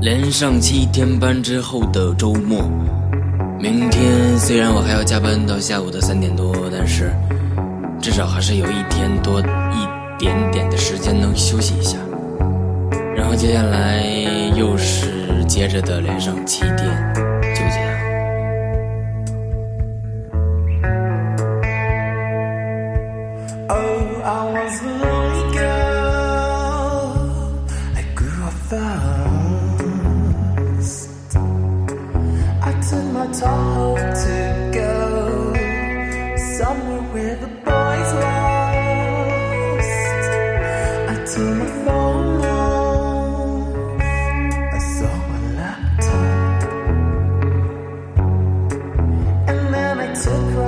连上七天班之后的周末，明天虽然我还要加班到下午的三点多，但是至少还是有一天多一点点的时间能休息一下。然后接下来又是接着的连上七天，就这样。Oh, I was a lonely girl. I grew up fast. Took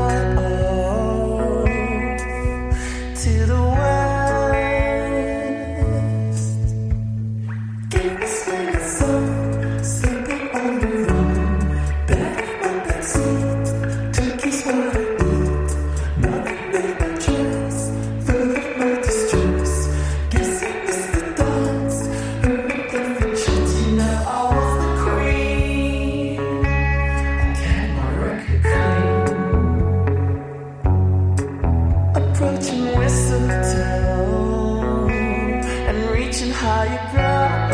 reaching higher ground.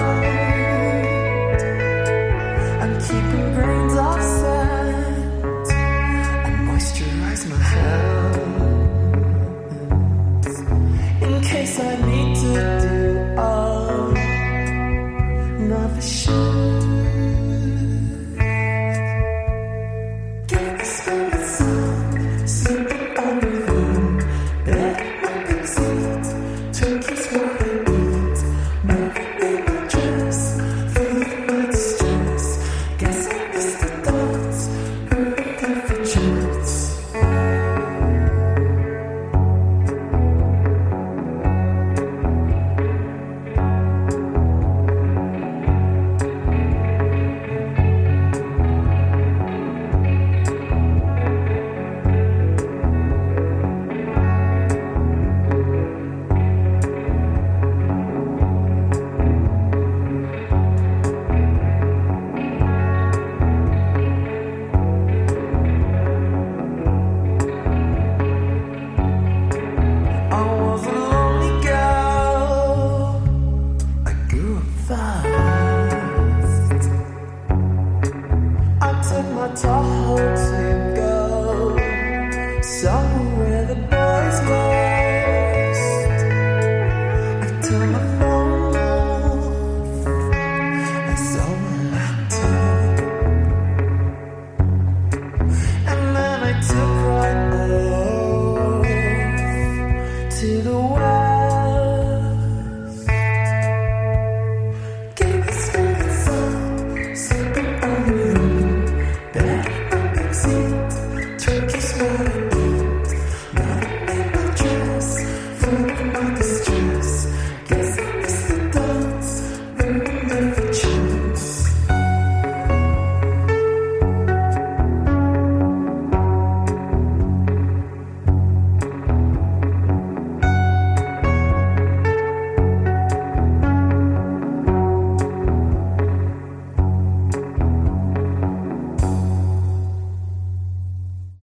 I'm keeping grains